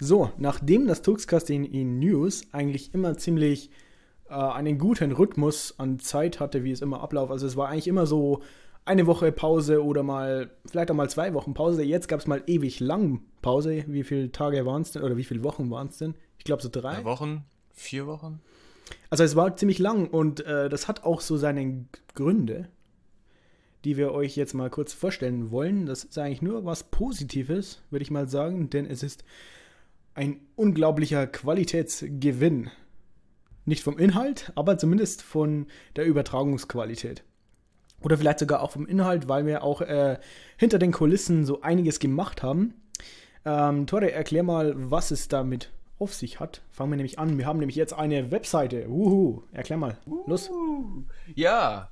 So, nachdem das Tuxcasting in News eigentlich immer ziemlich äh, einen guten Rhythmus an Zeit hatte, wie es immer abläuft, also es war eigentlich immer so eine Woche Pause oder mal, vielleicht auch mal zwei Wochen Pause. Jetzt gab es mal ewig lang Pause. Wie viele Tage waren es denn oder wie viele Wochen waren es denn? Ich glaube so drei. Drei Wochen, vier Wochen. Also es war ziemlich lang und äh, das hat auch so seine Gründe, die wir euch jetzt mal kurz vorstellen wollen. Das ist eigentlich nur was Positives, würde ich mal sagen, denn es ist ein unglaublicher Qualitätsgewinn. Nicht vom Inhalt, aber zumindest von der Übertragungsqualität. Oder vielleicht sogar auch vom Inhalt, weil wir auch äh, hinter den Kulissen so einiges gemacht haben. Ähm, Tore, erklär mal, was es damit auf sich hat. Fangen wir nämlich an. Wir haben nämlich jetzt eine Webseite. Uhu. Erklär mal. Los. Ja.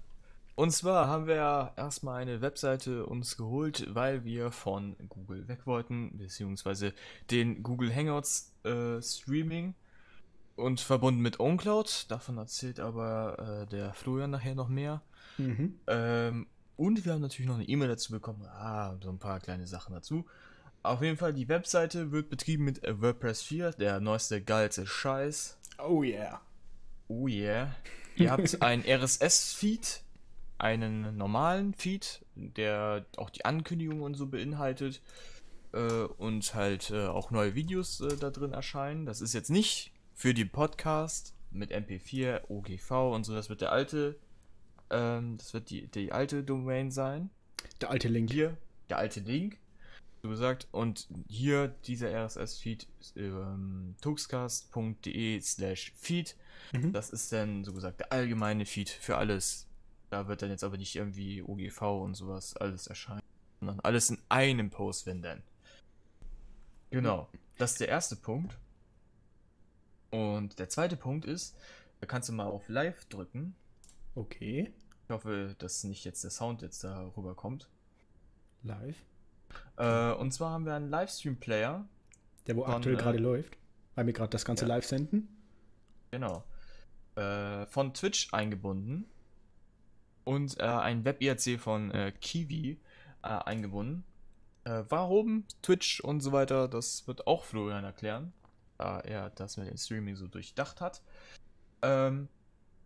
Und zwar haben wir ja erstmal eine Webseite uns geholt, weil wir von Google weg wollten, beziehungsweise den Google Hangouts äh, Streaming und verbunden mit OwnCloud. Davon erzählt aber äh, der Florian nachher noch mehr. Mhm. Ähm, und wir haben natürlich noch eine E-Mail dazu bekommen. Ah, so ein paar kleine Sachen dazu. Auf jeden Fall, die Webseite wird betrieben mit WordPress 4, der neueste geilste Scheiß. Oh yeah. Oh yeah. Ihr habt ein RSS-Feed, einen normalen Feed, der auch die Ankündigungen und so beinhaltet. Äh, und halt äh, auch neue Videos äh, da drin erscheinen. Das ist jetzt nicht für die Podcast mit MP4, OGV und so. Das wird der alte ähm, das wird die, die alte Domain sein. Der alte Link. Hier, der alte Link. So gesagt. Und hier dieser RSS-Feed ähm, tuxcast.de slash feed. Mhm. Das ist dann so gesagt der allgemeine Feed für alles. Da wird dann jetzt aber nicht irgendwie OGV und sowas alles erscheinen. Sondern alles in einem Post, wenn denn. Genau. Das ist der erste Punkt. Und der zweite Punkt ist, da kannst du mal auf Live drücken Okay. Ich hoffe, dass nicht jetzt der Sound jetzt da rüberkommt. Live. Äh, und zwar haben wir einen Livestream-Player. Der wo von, aktuell äh, gerade läuft. Weil wir gerade das Ganze ja. live senden. Genau. Äh, von Twitch eingebunden. Und äh, ein Web-IRC von äh, Kiwi äh, eingebunden. warum Twitch und so weiter, das wird auch Florian erklären. Da er das mit dem Streaming so durchdacht hat. Ähm,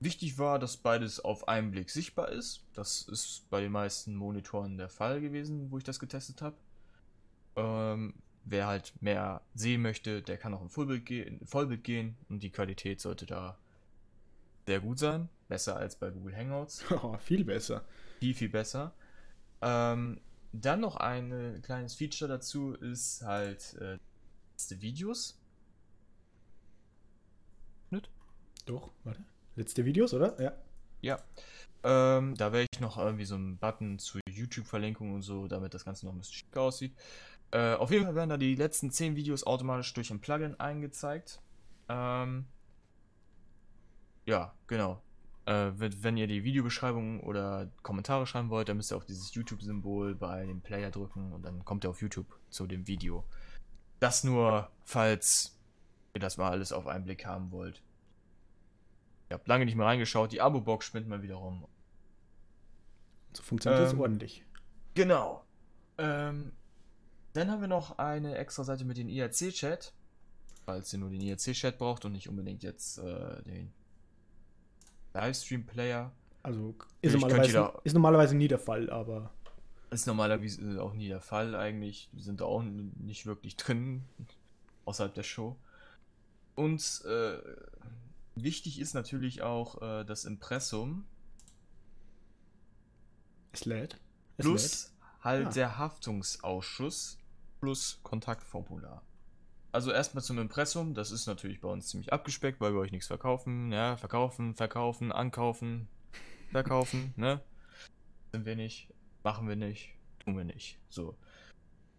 Wichtig war, dass beides auf einen Blick sichtbar ist. Das ist bei den meisten Monitoren der Fall gewesen, wo ich das getestet habe. Ähm, wer halt mehr sehen möchte, der kann auch im Vollbild, ge Vollbild gehen und die Qualität sollte da sehr gut sein. Besser als bei Google Hangouts. Oh, viel besser. Viel, viel besser. Ähm, dann noch ein kleines Feature dazu ist halt äh, Videos. Nicht? Doch, warte. Letzte Videos, oder? Ja. Ja. Ähm, da werde ich noch irgendwie so einen Button zu YouTube-Verlinkung und so, damit das Ganze noch ein bisschen schick aussieht. Äh, auf jeden Fall werden da die letzten 10 Videos automatisch durch ein Plugin eingezeigt. Ähm, ja, genau. Äh, wenn, ihr die Videobeschreibung oder Kommentare schreiben wollt, dann müsst ihr auf dieses YouTube-Symbol bei dem Player drücken und dann kommt ihr auf YouTube zu dem Video. Das nur, falls ihr das mal alles auf einen Blick haben wollt. Ich habe lange nicht mehr reingeschaut. Die Abo-Box spinnt mal wieder rum. So funktioniert ähm, das ordentlich. Genau. Ähm, dann haben wir noch eine extra Seite mit dem IRC-Chat. Falls ihr nur den IRC-Chat braucht und nicht unbedingt jetzt äh, den Livestream-Player. Also ist normalerweise, ist normalerweise nie der Fall, aber. Ist normalerweise auch nie der Fall eigentlich. Wir sind da auch nicht wirklich drin. Außerhalb der Show. Und äh, Wichtig ist natürlich auch äh, das Impressum. Es lädt. Es plus lädt. halt ah. der Haftungsausschuss plus Kontaktformular. Also erstmal zum Impressum, das ist natürlich bei uns ziemlich abgespeckt, weil wir euch nichts verkaufen. Ja, verkaufen, verkaufen, ankaufen, verkaufen, ne? Sind wir nicht, machen wir nicht, tun wir nicht. So.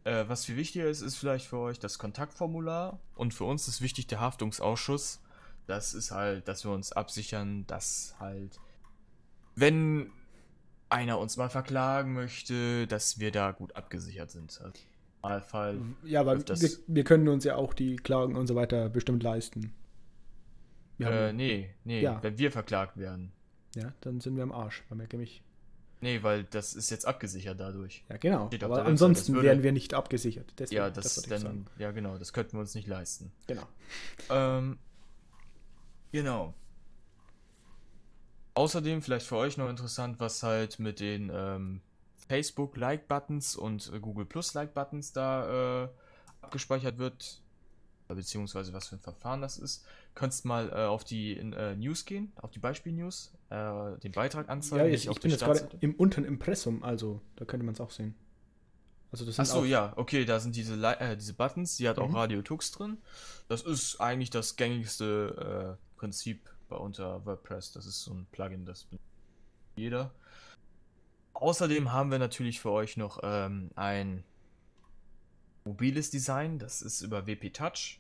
Äh, was viel wichtiger ist, ist vielleicht für euch das Kontaktformular und für uns ist wichtig der Haftungsausschuss das ist halt, dass wir uns absichern, dass halt, wenn einer uns mal verklagen möchte, dass wir da gut abgesichert sind. Also, Normalfall. Ja, aber wir, wir, können uns ja auch die Klagen und so weiter bestimmt leisten. Wir äh, nee, nee, ja. wenn wir verklagt werden. Ja, dann sind wir am Arsch, weil wir nämlich Nee, weil das ist jetzt abgesichert dadurch. Ja, genau. Aber ansonsten das würde- wären wir nicht abgesichert. Deswegen, Ja, das, sagen. dann, ja genau, das könnten wir uns nicht leisten. Genau. Ähm, genau. Außerdem vielleicht für euch noch interessant, was halt mit den ähm, Facebook Like-Buttons und äh, Google Plus Like-Buttons da äh, abgespeichert wird, äh, beziehungsweise was für ein Verfahren das ist. Könntest mal äh, auf die in, äh, News gehen, auf die Beispiel-News, äh, den Beitrag anzeigen. Ja, ich, ich bin jetzt gerade im unteren Impressum, also da könnte man es auch sehen. Also das Achso, auch, ja, okay, da sind diese, äh, diese Buttons, die hat auch Mhm. Radio Tux drin. Das ist eigentlich das gängigste Prinzip bei unter WordPress. Das ist so ein Plugin, das jeder. Außerdem haben wir natürlich für euch noch ähm, ein mobiles Design, das ist über WP Touch.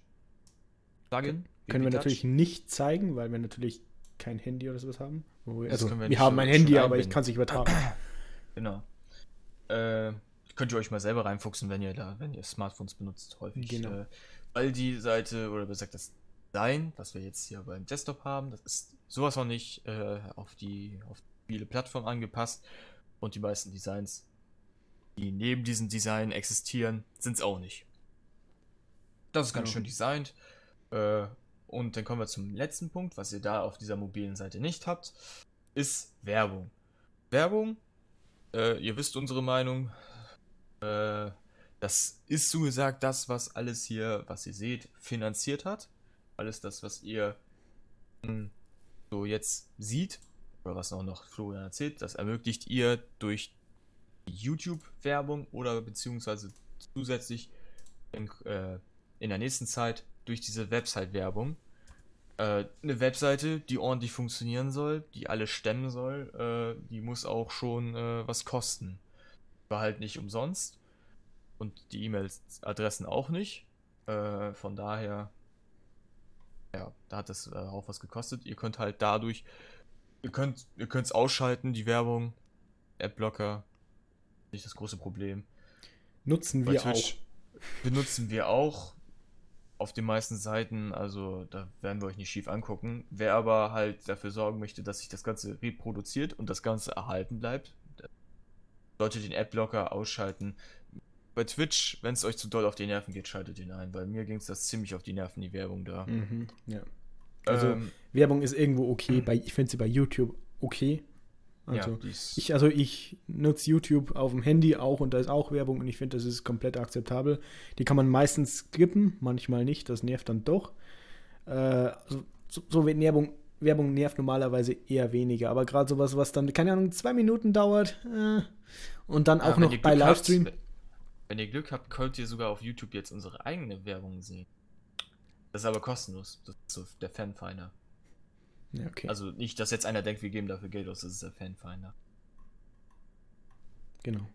Plugin. können wir WP natürlich Touch. nicht zeigen, weil wir natürlich kein Handy oder sowas haben. Wir, also wir wir, haben ein Handy, aber ich kann es nicht übertragen. Genau. Äh, könnt ihr euch mal selber reinfuchsen, wenn ihr da, wenn ihr Smartphones benutzt, häufig. Genau. Äh, weil die Seite, oder besser gesagt das Design, was wir jetzt hier beim Desktop haben, das ist sowas noch nicht äh, auf die auf viele Plattformen angepasst. Und die meisten Designs, die neben diesem Design existieren, sind es auch nicht. Das ist ganz Ja. schön designt. Äh, und dann kommen wir zum letzten Punkt, was ihr da auf dieser mobilen Seite nicht habt, ist Werbung. Werbung, äh, ihr wisst unsere Meinung. Äh, das ist so gesagt das, was alles hier, was ihr seht, finanziert hat. Alles das, was ihr mh, so jetzt sieht, oder was auch noch Florian erzählt, das ermöglicht ihr durch YouTube-Werbung oder beziehungsweise zusätzlich in, äh, in der nächsten Zeit durch diese Website-Werbung. Äh, eine Webseite, die ordentlich funktionieren soll, die alles stemmen soll, äh, die muss auch schon äh, was kosten. War halt nicht umsonst. Und die E-Mail-Adressen auch nicht. Äh, von daher, ja, da hat das äh, auch was gekostet. Ihr könnt halt dadurch, ihr könnt ihr es ausschalten, die Werbung, Adblocker, nicht das große Problem. Nutzen Bei wir Twitch benutzen wir auch auf den meisten Seiten, also da werden wir euch nicht schief angucken. Wer aber halt dafür sorgen möchte, dass sich das Ganze reproduziert und das Ganze erhalten bleibt, sollte den Adblocker ausschalten. Bei Twitch, wenn es euch zu doll auf die Nerven geht, schaltet ihn ein. Bei mir ging es das ziemlich auf die Nerven, die Werbung da. auch. Mhm, ja. Also Ähm, Werbung ist irgendwo okay. Bei, ich finde sie bei YouTube okay. ja, Also ist- ich, also ich nutze YouTube auf dem Handy auch und da ist auch Werbung und ich finde, das ist komplett akzeptabel. Die kann man meistens skippen, manchmal nicht, das nervt dann doch. Äh, also, so, so Werbung, Werbung nervt normalerweise eher weniger, aber gerade sowas, was dann, keine Ahnung, zwei Minuten dauert äh, und dann Ja, auch wenn noch bei Glück habt- Livestream. wenn ihr Glück habt, könnt ihr sogar auf YouTube jetzt unsere eigene Werbung sehen. Das ist aber kostenlos. Das ist so der Fanfinder. Ja, okay, Also nicht, dass jetzt einer denkt, wir geben dafür Geld aus, das ist der Fanfinder. genau.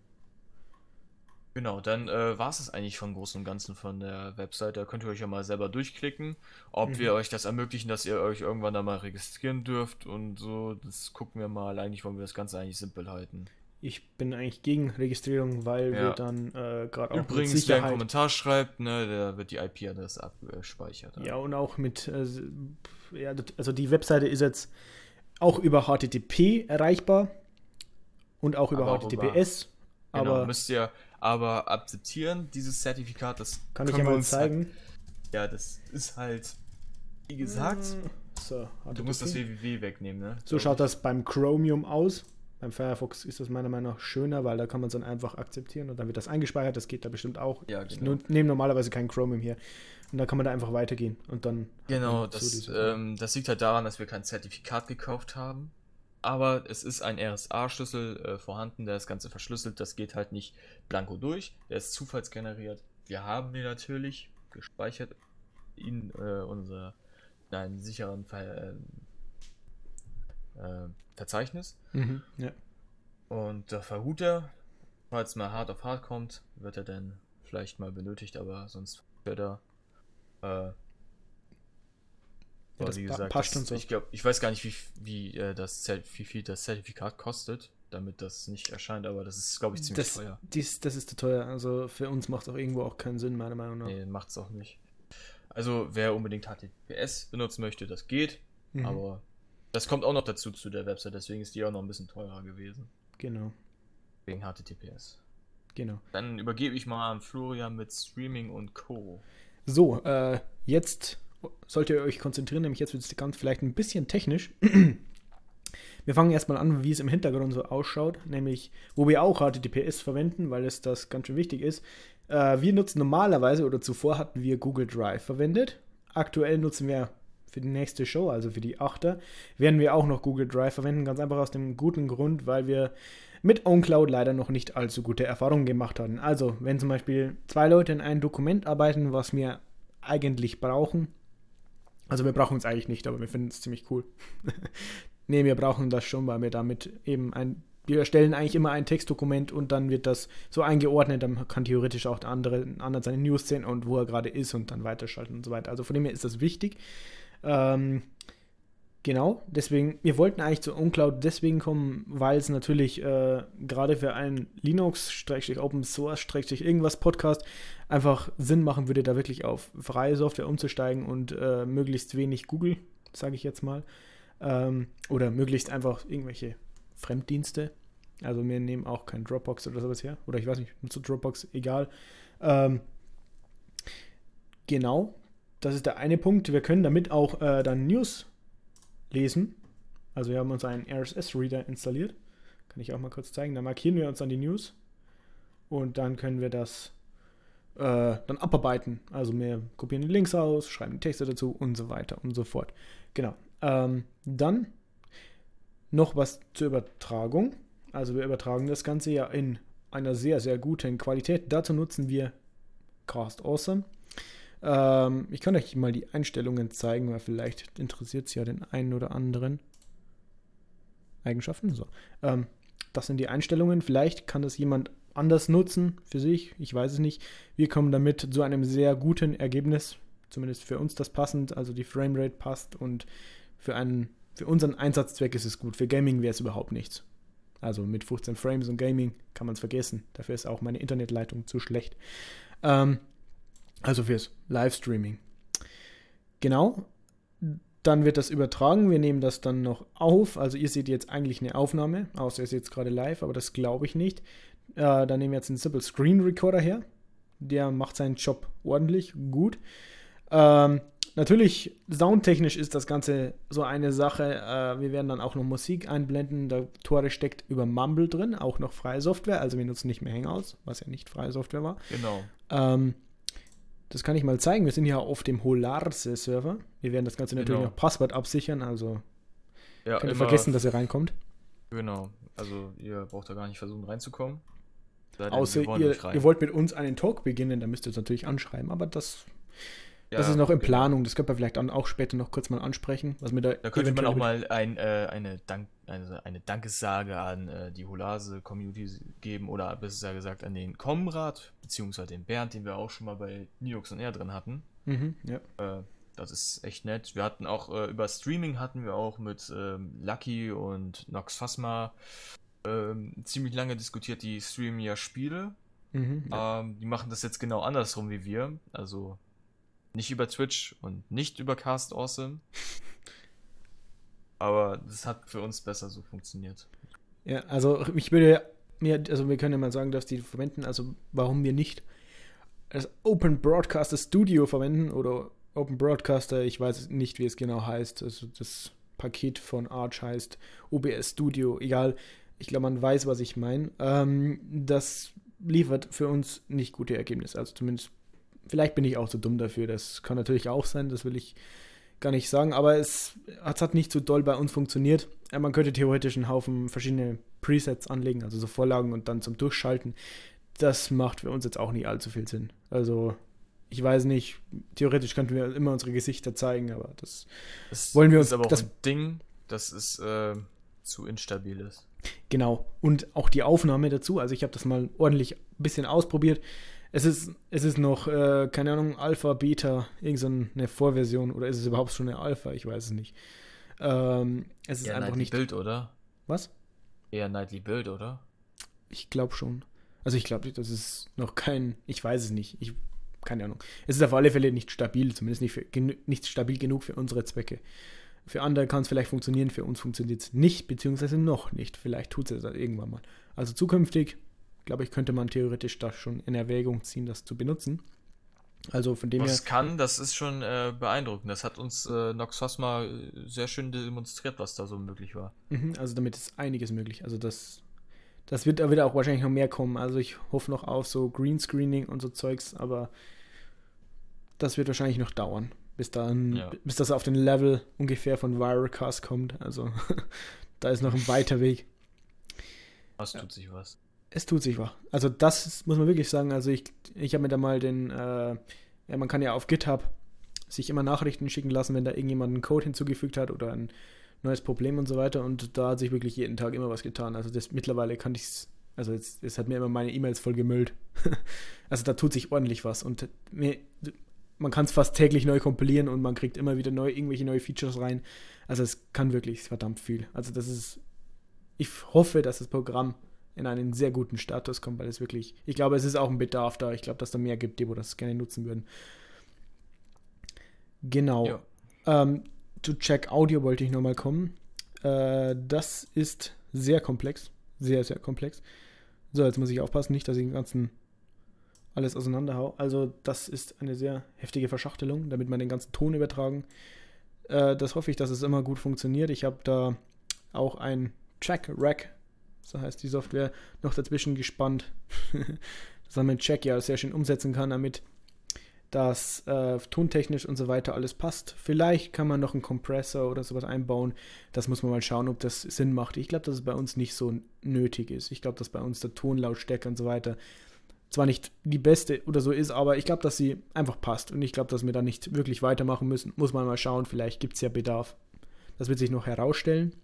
Genau, dann äh, war es es eigentlich vom Großen und Ganzen von der Website. Da könnt ihr euch ja mal selber durchklicken, ob Mhm. wir euch das ermöglichen, dass ihr euch irgendwann da mal registrieren dürft und so. Das gucken wir mal. Eigentlich wollen wir das Ganze eigentlich simpel halten. Ich bin eigentlich gegen Registrierung, weil Ja. wir dann äh, gerade auch Übrigens, mit wer einen Sicherheit Kommentar schreibt, ne, der wird die IP-Adresse abgespeichert. Ja, und auch mit, äh, ja, also die Webseite ist jetzt auch über HTTP erreichbar und auch über Aber auch HTTPS. Genau, aber müsst ihr aber akzeptieren, dieses Zertifikat, das kann ich ja mal zeigen. Halt, ja, das ist halt, wie gesagt, So, du musst das www wegnehmen, ne? So schaut das beim Chromium aus. Beim Firefox ist das meiner Meinung nach schöner, weil da kann man es dann einfach akzeptieren und dann wird das eingespeichert. Das geht da bestimmt auch. Ja, Ich genau. nu- nehme normalerweise kein Chromium hier. Und da kann man da einfach weitergehen. Und dann. Genau, so das, ähm, das liegt halt daran, dass wir kein Zertifikat gekauft haben. Aber es ist ein RSA-Schlüssel äh, vorhanden, der das Ganze verschlüsselt. Das geht halt nicht blanko durch. Der ist zufallsgeneriert. Wir haben den natürlich gespeichert in äh, unser in sicheren Ver äh, Verzeichnis. Mhm, ja. Und da verhut er, falls mal hart auf hart kommt, wird er dann vielleicht mal benötigt, aber sonst wird er. Äh, das wie gesagt, passt das, und so. ich glaube, ich weiß gar nicht, wie, wie, äh, das, wie viel das Zertifikat kostet, damit das nicht erscheint, aber das ist, glaube ich, ziemlich Das, teuer. dies, das ist zu teuer. Also für uns macht es auch irgendwo auch keinen Sinn, meiner Meinung nach. Nee, macht's auch nicht. Also, wer unbedingt HTTPS benutzen möchte, das geht, Mhm, aber das kommt auch noch dazu zu der Website, deswegen ist die auch noch ein bisschen teurer gewesen. Genau. Wegen HTTPS. Genau. Dann übergebe ich mal an Florian mit Streaming und Co. So, äh, jetzt solltet ihr euch konzentrieren, nämlich jetzt wird es ganz vielleicht ein bisschen technisch. Wir fangen erstmal an, wie es im Hintergrund so ausschaut, nämlich wo wir auch HTTPS verwenden, weil es das ganz schön wichtig ist. Äh, wir nutzen normalerweise oder zuvor hatten wir Google Drive verwendet. Aktuell nutzen wir für die nächste Show, also für die Achter, werden wir auch noch Google Drive verwenden, ganz einfach aus dem guten Grund, weil wir mit OwnCloud leider noch nicht allzu gute Erfahrungen gemacht hatten. Also, wenn zum Beispiel zwei Leute in einem Dokument arbeiten, was wir eigentlich brauchen, also wir brauchen es eigentlich nicht, aber wir finden es ziemlich cool. nee, wir brauchen das schon, weil wir damit eben ein, wir erstellen eigentlich immer ein Textdokument und dann wird das so eingeordnet, dann kann theoretisch auch der andere, andere seine News sehen und wo er gerade ist und dann weiterschalten und so weiter. Also von dem her ist das wichtig. Ähm, Genau, deswegen, wir wollten eigentlich zu OnCloud deswegen kommen, weil es natürlich äh, gerade für einen Linux-Open Source-irgendwas Podcast einfach Sinn machen würde, da wirklich auf freie Software umzusteigen und äh, möglichst wenig Google, sage ich jetzt mal, ähm, oder möglichst einfach irgendwelche Fremddienste. Also wir nehmen auch kein Dropbox oder sowas her, oder ich weiß nicht, zu Dropbox, egal. Ähm, genau, das ist der eine Punkt. Wir können damit auch äh, dann News lesen. Also wir haben uns einen RSS-Reader installiert. Kann ich auch mal kurz zeigen. Da markieren wir uns dann die News und dann können wir das äh, dann abarbeiten. Also wir kopieren die Links aus, schreiben Texte dazu und so weiter und so fort. Genau. Ähm, dann noch was zur Übertragung. Also wir übertragen das Ganze ja in einer sehr, sehr guten Qualität. Dazu nutzen wir Cast Awesome. Ähm, ich kann euch mal die Einstellungen zeigen, weil vielleicht interessiert es ja den einen oder anderen. Eigenschaften, so. Ähm, das sind die Einstellungen. Vielleicht kann das jemand anders nutzen für sich. Ich weiß es nicht. Wir kommen damit zu einem sehr guten Ergebnis. Zumindest für uns das passend. Also die Framerate passt und für, einen, für unseren Einsatzzweck ist es gut. Für Gaming wäre es überhaupt nichts. Also mit 15 Frames und Gaming kann man es vergessen. Dafür ist auch meine Internetleitung zu schlecht. Ähm, also fürs Livestreaming. Genau. Dann wird das übertragen. Wir nehmen das dann noch auf. Also ihr seht jetzt eigentlich eine Aufnahme, außer ihr seht es gerade live, aber das glaube ich nicht. Äh, dann nehmen wir jetzt einen Simple Screen Recorder her. Der macht seinen Job ordentlich, gut. Ähm, natürlich, soundtechnisch ist das Ganze so eine Sache. Äh, wir werden dann auch noch Musik einblenden. Der Tore steckt über Mumble drin, auch noch freie Software. Also wir nutzen nicht mehr Hangouts, was ja nicht freie Software war. Genau. Ähm, das kann ich mal zeigen. Wir sind hier auf dem Holarse-Server. Wir werden das Ganze natürlich Genau. noch Passwort absichern, also Ja, könnt ihr vergessen, dass ihr reinkommt. Genau. Also ihr braucht da gar nicht versuchen reinzukommen. Außer ihr, ihr wollt mit uns einen Talk beginnen, dann müsst ihr es natürlich anschreiben, aber das, das Ja, ist noch in. Planung. Das könnte man vielleicht dann auch später noch kurz mal ansprechen, was mir da Da könnte man auch mal ein, äh, eine, Dank, eine, eine Dankessage an äh, die Holase-Community geben oder besser gesagt an den Komrad, beziehungsweise den Bernd, den wir auch schon mal bei Linux und R drin hatten. Mhm, ja. Äh, das ist echt nett. Wir hatten auch äh, über Streaming hatten wir auch mit ähm, Lucky und Nox Phasma ähm, ziemlich lange diskutiert. Die streamen ja Spiele. Mhm, ja. Ähm, die machen das jetzt genau andersrum wie wir. Also nicht über Twitch und nicht über Cast Awesome. Aber das hat für uns besser so funktioniert. ja, also ich würde mir, also wir können ja mal sagen, dass die verwenden, also warum wir nicht das Open Broadcaster Studio verwenden oder Open Broadcaster, ich weiß nicht, wie es genau heißt. Also das Paket von Arch heißt OBS Studio, egal. Ich glaube, man weiß, was ich meine. Ähm, das liefert für uns nicht gute Ergebnisse. Also zumindest, vielleicht bin ich auch zu dumm dafür. Das kann natürlich auch sein, das will ich gar nicht sagen. Aber es, es hat nicht so doll bei uns funktioniert. Äh, Man könnte theoretisch einen Haufen verschiedene Presets anlegen, also so Vorlagen und dann zum Durchschalten. Das macht für uns jetzt auch nicht allzu viel Sinn. Also, ich weiß nicht, theoretisch könnten wir immer unsere Gesichter zeigen, aber das Das Wollen wir ist uns- aber auch das- ein Ding, das ist äh, zu instabil ist. Genau. Und auch die Aufnahme dazu. Also ich habe das mal ordentlich ein bisschen ausprobiert. Es ist, es ist noch, äh, keine Ahnung, Alpha, Beta, irgendeine Vorversion oder ist es überhaupt schon eine Alpha? Ich weiß es nicht. Ähm, es ist Eher einfach nicht. Build, oder? Was? Eher Nightly Build, oder? Ich glaube schon. Also ich glaube, das ist noch kein, ich weiß es nicht. Ich, keine Ahnung. Es ist auf alle Fälle nicht stabil, zumindest nicht, für, nicht stabil genug für unsere Zwecke. Für andere kann es vielleicht funktionieren, für uns funktioniert es nicht, beziehungsweise noch nicht. Vielleicht tut es das irgendwann mal. Also zukünftig, glaube ich, könnte man theoretisch das schon in Erwägung ziehen, das zu benutzen. Also von dem was her. kann, das ist schon äh, beeindruckend. Das hat uns äh, Nox Phasma äh, sehr schön demonstriert, was da so möglich war. Mhm, also damit ist einiges möglich. Also das, das wird da wieder auch wahrscheinlich noch mehr kommen. Also ich hoffe noch auf so Greenscreening und so Zeugs, aber das wird wahrscheinlich noch dauern, bis dann, Ja. bis das auf den Level ungefähr von Viracast kommt. Also da ist noch ein weiter Weg. Was Ja. tut sich was? Es tut sich was. Also das muss man wirklich sagen. Also ich, ich habe mir da mal den, äh, ja, man kann ja auf GitHub sich immer Nachrichten schicken lassen, wenn da irgendjemand einen Code hinzugefügt hat oder ein neues Problem und so weiter. Und da hat sich wirklich jeden Tag immer was getan. Also das mittlerweile kann ich es, also jetzt, es hat mir immer meine E-Mails voll gemüllt. also da tut sich ordentlich was. Und mir, man kann es fast täglich neu kompilieren und man kriegt immer wieder neu, irgendwelche neue Features rein. Also es kann wirklich verdammt viel. Also das ist, ich hoffe, dass das Programm in einen sehr guten Status kommt, weil es wirklich, ich glaube, es ist auch ein Bedarf da. Ich glaube, dass da mehr gibt, die wo das gerne nutzen würden. Genau. Ja. Ähm, zu Check Audio wollte ich nochmal kommen. Äh, das ist sehr komplex. Sehr, sehr komplex. So, jetzt muss ich aufpassen, nicht, dass ich den ganzen alles auseinanderhau. Also, das ist eine sehr heftige Verschachtelung, damit man den ganzen Ton übertragen. Äh, das hoffe ich, dass es immer gut funktioniert. Ich habe da auch ein Track Rack, so heißt die Software, noch dazwischen gespannt, dass man mit Check ja sehr schön umsetzen kann, damit das äh, tontechnisch und so weiter alles passt. Vielleicht kann man noch einen Kompressor oder sowas einbauen. Das muss man mal schauen, ob das Sinn macht. Ich glaube, dass es bei uns nicht so nötig ist. Ich glaube, dass bei uns der Tonlautstärke und so weiter zwar nicht die beste oder so ist, aber ich glaube, dass sie einfach passt. Und ich glaube, dass wir da nicht wirklich weitermachen müssen. Muss man mal schauen. Vielleicht gibt es ja Bedarf. Das wird sich noch herausstellen.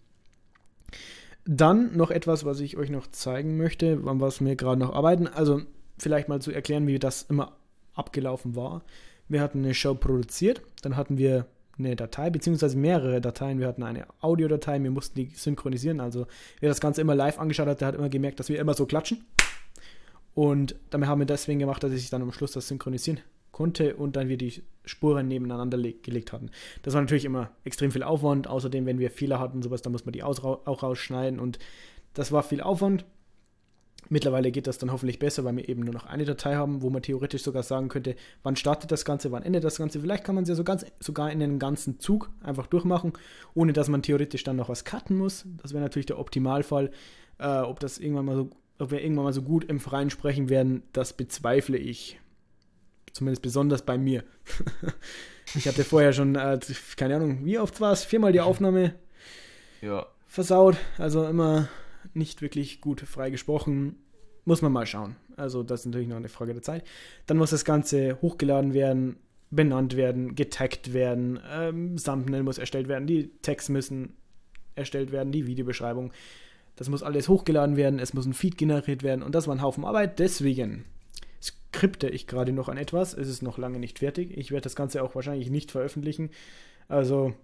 Dann noch etwas, was ich euch noch zeigen möchte, an was wir gerade noch arbeiten. Also vielleicht mal zu erklären, wie das immer abgelaufen war. Wir hatten eine Show produziert, dann hatten wir eine Datei, beziehungsweise mehrere Dateien. Wir hatten eine Audiodatei, wir mussten die synchronisieren. Also wer das Ganze immer live angeschaut hat, der hat immer gemerkt, dass wir immer so klatschen. Und damit haben wir deswegen gemacht, dass ich dann am Schluss das synchronisieren konnte und dann wir die Spuren nebeneinander le- gelegt hatten. Das war natürlich immer extrem viel Aufwand. Außerdem, wenn wir Fehler hatten, sowas, dann muss man die auch rausschneiden und das war viel Aufwand. Mittlerweile geht das dann hoffentlich besser, weil wir eben nur noch eine Datei haben, wo man theoretisch sogar sagen könnte, wann startet das Ganze, wann endet das Ganze. Vielleicht kann man es ja so ganz, sogar in einem ganzen Zug einfach durchmachen, ohne dass man theoretisch dann noch was cutten muss. Das wäre natürlich der Optimalfall. Äh, ob das irgendwann mal so, ob wir irgendwann mal so gut im Freien sprechen werden, das bezweifle ich. Zumindest besonders bei mir. ich hatte vorher schon, äh, keine Ahnung, wie oft war es? Viermal die Aufnahme Ja. versaut. Also immer nicht wirklich gut frei gesprochen. Muss man mal schauen. Also das ist natürlich noch eine Frage der Zeit. Dann muss das Ganze hochgeladen werden, benannt werden, getaggt werden, ähm, Thumbnail muss erstellt werden, die Tags müssen erstellt werden, die Videobeschreibung. Das muss alles hochgeladen werden, es muss ein Feed generiert werden und das war ein Haufen Arbeit. Deswegen skripte ich gerade noch an etwas. Es ist noch lange nicht fertig. Ich werde das Ganze auch wahrscheinlich nicht veröffentlichen. Also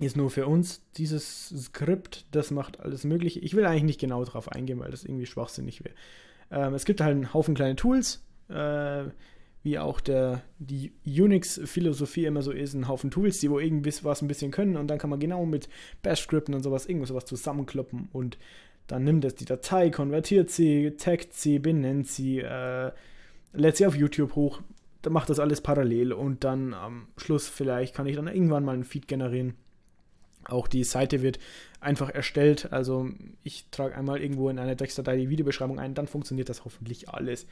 ist nur für uns dieses Skript, das macht alles Mögliche. Ich will eigentlich nicht genau darauf eingehen, weil das irgendwie schwachsinnig wäre. Ähm, es gibt halt einen Haufen kleine Tools, äh, wie auch der, die Unix-Philosophie immer so ist, ein Haufen Tools, die wo irgendwie was ein bisschen können und dann kann man genau mit Bash-Skripten und sowas irgendwas sowas zusammenkloppen und dann nimmt es die Datei, konvertiert sie, taggt sie, benennt sie, äh, lädt sie auf YouTube hoch, macht das alles parallel und dann am Schluss vielleicht kann ich dann irgendwann mal einen Feed generieren. Auch die Seite wird einfach erstellt. Also ich trage einmal irgendwo in einer Textdatei die Videobeschreibung ein, dann funktioniert das hoffentlich alles.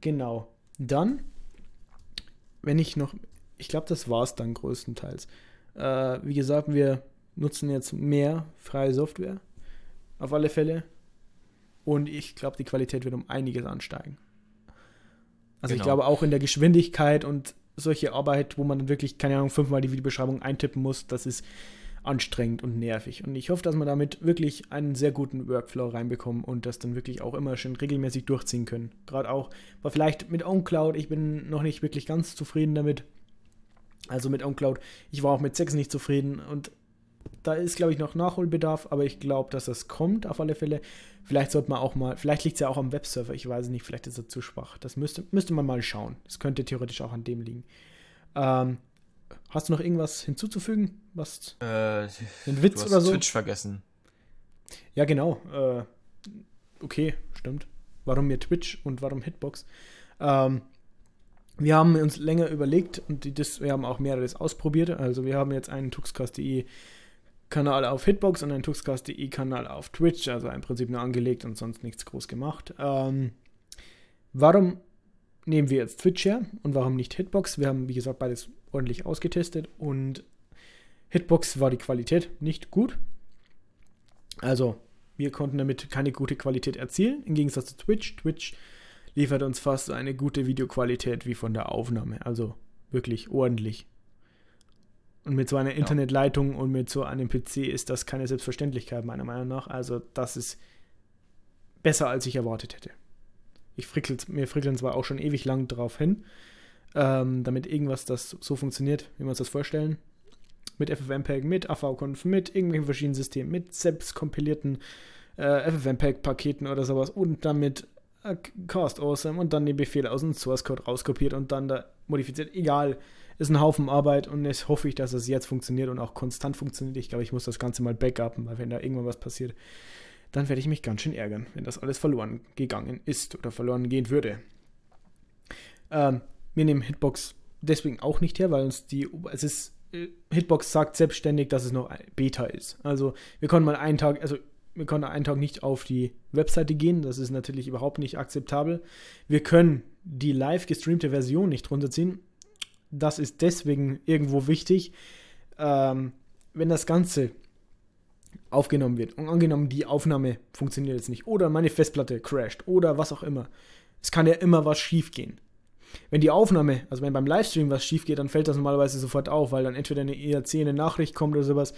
Genau. Dann, wenn ich noch, ich glaube, das war es dann größtenteils. Äh, wie gesagt, wir nutzen jetzt mehr freie Software. Auf alle Fälle. Und ich glaube, die Qualität wird um einiges ansteigen. Also ich Genau. glaube auch in der Geschwindigkeit und solche Arbeit, wo man dann wirklich, keine Ahnung, fünfmal die Videobeschreibung eintippen muss, das ist anstrengend und nervig. Und ich hoffe, dass wir damit wirklich einen sehr guten Workflow reinbekommen und das dann wirklich auch immer schön regelmäßig durchziehen können. Gerade auch, war vielleicht mit OwnCloud, ich bin noch nicht wirklich ganz zufrieden damit. Also mit OwnCloud, ich war auch mit 6 nicht zufrieden und da ist, glaube ich, noch Nachholbedarf, aber ich glaube, dass das kommt auf alle Fälle. Vielleicht sollte man auch mal, vielleicht liegt es ja auch am Webserver, ich weiß nicht, vielleicht ist er zu schwach. Das müsste, müsste man mal schauen. Das könnte theoretisch auch an dem liegen. Ähm, Hast du noch irgendwas hinzuzufügen? Was? Äh, Ein Witz oder so? Twitch vergessen. Ja, genau. Äh, okay, stimmt. Warum mir Twitch und warum Hitbox? Ähm, wir haben uns länger überlegt und die, das, wir haben auch mehreres ausprobiert. Also wir haben jetzt einen Tuxcast.de Kanal auf Hitbox und einen Tuxcast.de Kanal auf Twitch, also im Prinzip nur angelegt und sonst nichts groß gemacht. Ähm, warum nehmen wir jetzt Twitch her und warum nicht Hitbox? Wir haben, wie gesagt, beides ordentlich ausgetestet und Hitbox war die Qualität nicht gut. Also, wir konnten damit keine gute Qualität erzielen, im Gegensatz zu Twitch. Twitch liefert uns fast eine gute Videoqualität wie von der Aufnahme. Also wirklich ordentlich. Und mit so einer. Internetleitung und mit so einem PC ist das keine Selbstverständlichkeit, meiner Meinung nach. Also, das ist besser, als ich erwartet hätte. Ich frickel, mir frickeln zwar auch schon ewig lang drauf hin, ähm, damit irgendwas das so funktioniert, wie wir uns das vorstellen. Mit FFmpeg, mit AV-Conf, mit irgendwelchen verschiedenen Systemen, mit selbst kompilierten äh, FFmpeg-Paketen oder sowas und dann mit äh, Cast Awesome und dann den Befehl aus dem Source Code rauskopiert und dann da modifiziert. Egal, ist ein Haufen Arbeit und jetzt hoffe ich, dass es jetzt funktioniert und auch konstant funktioniert. Ich glaube, ich muss das Ganze mal backuppen, weil wenn da irgendwann was passiert, dann werde ich mich ganz schön ärgern, wenn das alles verloren gegangen ist oder verloren gehen würde. Ähm, wir nehmen Hitbox deswegen auch nicht her, weil uns die, es ist, äh, Hitbox sagt selbstständig, dass es noch Beta ist. Also wir konnten mal einen Tag, also wir konnten einen Tag nicht auf die Webseite gehen, das ist natürlich überhaupt nicht akzeptabel. Wir können die live gestreamte Version nicht runterziehen. Das ist deswegen irgendwo wichtig. Ähm, wenn das Ganze aufgenommen wird und angenommen, die Aufnahme funktioniert jetzt nicht oder meine Festplatte crasht oder was auch immer. Es kann ja immer was schief gehen. Wenn die Aufnahme, also wenn beim Livestream was schief geht, dann fällt das normalerweise sofort auf, weil dann entweder eine ERC, eine Nachricht kommt oder sowas.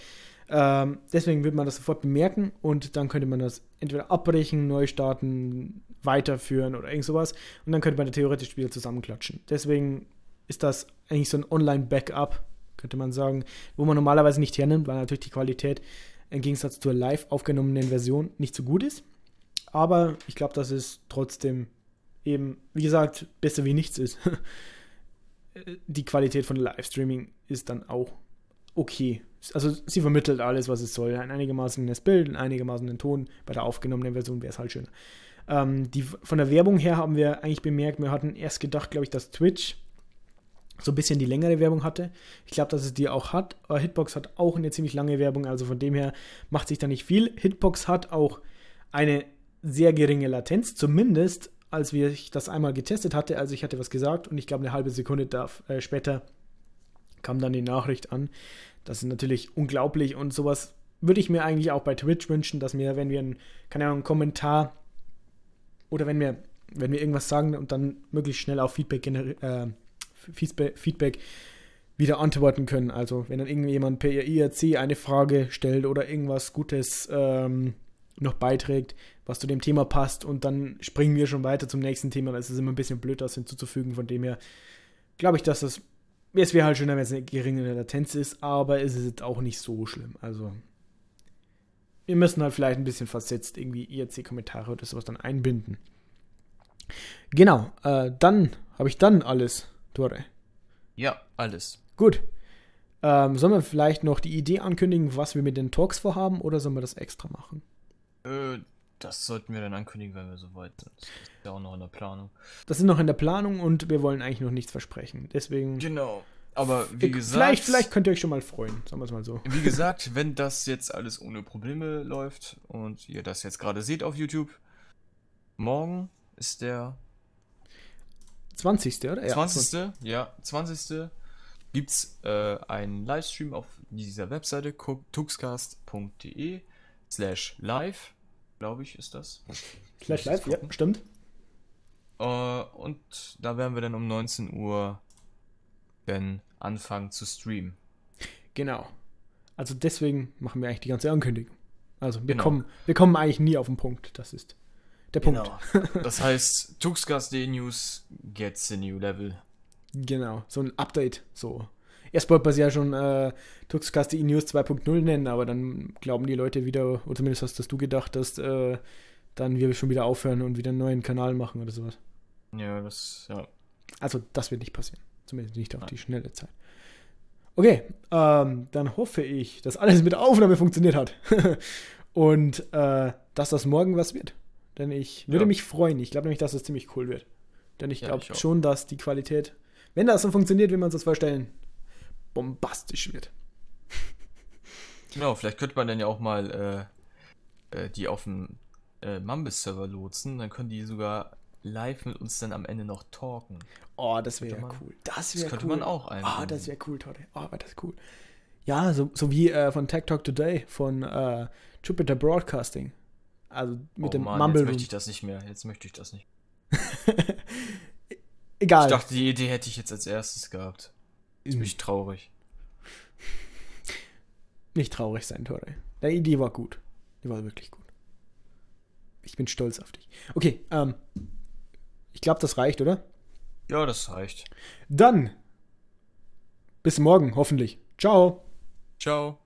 Ähm, deswegen wird man das sofort bemerken und dann könnte man das entweder abbrechen, neu starten, weiterführen oder irgend sowas und dann könnte man theoretisch wieder zusammenklatschen. Deswegen ist das eigentlich so ein Online-Backup, könnte man sagen, wo man normalerweise nicht hernimmt, weil natürlich die Qualität im Gegensatz zur live aufgenommenen Version nicht so gut ist. Aber ich glaube, dass es trotzdem eben, wie gesagt, besser wie nichts ist. Die Qualität von Livestreaming ist dann auch okay. Also sie vermittelt alles, was es soll. Ein einigermaßen das Bild, ein einigermaßen Ton. Bei der aufgenommenen Version wäre es halt schöner. Ähm, die, von der Werbung her haben wir eigentlich bemerkt, wir hatten erst gedacht, glaube ich, dass Twitch so ein bisschen die längere Werbung hatte. Ich glaube, dass es die auch hat. Aber Hitbox hat auch eine ziemlich lange Werbung, also von dem her macht sich da nicht viel. Hitbox hat auch eine sehr geringe Latenz, zumindest als wir ich das einmal getestet hatte. Also ich hatte was gesagt und ich glaube eine halbe Sekunde darf, äh, später kam dann die Nachricht an. Das ist natürlich unglaublich und sowas würde ich mir eigentlich auch bei Twitch wünschen, dass wir, wenn wir einen, keine Ahnung, einen Kommentar oder wenn wir, wenn wir irgendwas sagen und dann möglichst schnell auf Feedback äh, Feedback wieder antworten können. Also wenn dann irgendjemand per IRC eine Frage stellt oder irgendwas Gutes ähm, noch beiträgt, was zu dem Thema passt und dann springen wir schon weiter zum nächsten Thema. Das ist immer ein bisschen blöd, das hinzuzufügen. Von dem her glaube ich, dass das, es wäre halt schöner, wenn es eine geringe Latenz ist, aber es ist jetzt auch nicht so schlimm. Also wir müssen halt vielleicht ein bisschen versetzt irgendwie IRC-Kommentare oder sowas dann einbinden. Genau, äh, dann habe ich dann alles Tore. Ja, alles. Gut. Ähm, sollen wir vielleicht noch die Idee ankündigen, was wir mit den Talks vorhaben, oder sollen wir das extra machen? Äh, das sollten wir dann ankündigen, wenn wir soweit sind. Das ist ja auch noch in der Planung. Das ist noch in der Planung und wir wollen eigentlich noch nichts versprechen. Deswegen. Genau. Aber wie gesagt. vielleicht, vielleicht könnt ihr euch schon mal freuen, sagen wir es mal so. Wie gesagt, wenn das jetzt alles ohne Probleme läuft und ihr das jetzt gerade seht auf YouTube, morgen ist der 20. oder? 20. Ja, 20. gibt's äh, einen Livestream auf dieser Webseite tuxcast.de slash live, glaube ich, ist das. Vielleicht live, ja, stimmt. Äh, und da werden wir dann um 19 Uhr dann anfangen zu streamen. Genau. Also deswegen machen wir eigentlich die ganze Ankündigung. Also wir, Genau. kommen, wir kommen eigentlich nie auf den Punkt. Das ist der Punkt. Das heißt, Tuxcast.de News gets a new level. Genau, so ein Update. So. Erst wollte man es ja schon äh, Tuxcast.de News 2.0 nennen, aber dann glauben die Leute wieder, oder zumindest hast das du gedacht, dass äh, dann wir schon wieder aufhören und wieder einen neuen Kanal machen oder sowas. Ja, das, ja. Also das wird nicht passieren. Zumindest nicht auf Nein. die schnelle Zeit. Okay, ähm, dann hoffe ich, dass alles mit der Aufnahme funktioniert hat. Und äh, dass das morgen was wird. Denn ich würde Ja. mich freuen. Ich glaube nämlich, dass das ziemlich cool wird. Denn ich Ja, glaube schon, dass die Qualität, wenn das so funktioniert, wie wir uns das vorstellen, bombastisch wird. Genau, vielleicht könnte man dann ja auch mal äh, äh, die auf dem äh, Mambis-Server lotsen. Dann können die sogar live mit uns dann am Ende noch talken. Oh, das wäre man- cool. Das Das wäre könnte cool. man auch Ah, einbinden. das wäre cool, Totte. Ah, aber das ist cool. Ja, so, so wie äh, von Tech Talk Today, von äh, Jupiter Broadcasting. Also mit oh dem Mann, Mumble jetzt möchte ich das nicht mehr. Jetzt möchte ich das nicht. Egal. Ich dachte, die Idee hätte ich jetzt als erstes gehabt. Jetzt bin ich traurig. Nicht traurig sein, Tore. Die Idee war gut. Die war wirklich gut. Ich bin stolz auf dich. Okay, ähm, ich glaube, das reicht, oder? Ja, das reicht. Dann bis morgen, hoffentlich. Ciao. Ciao.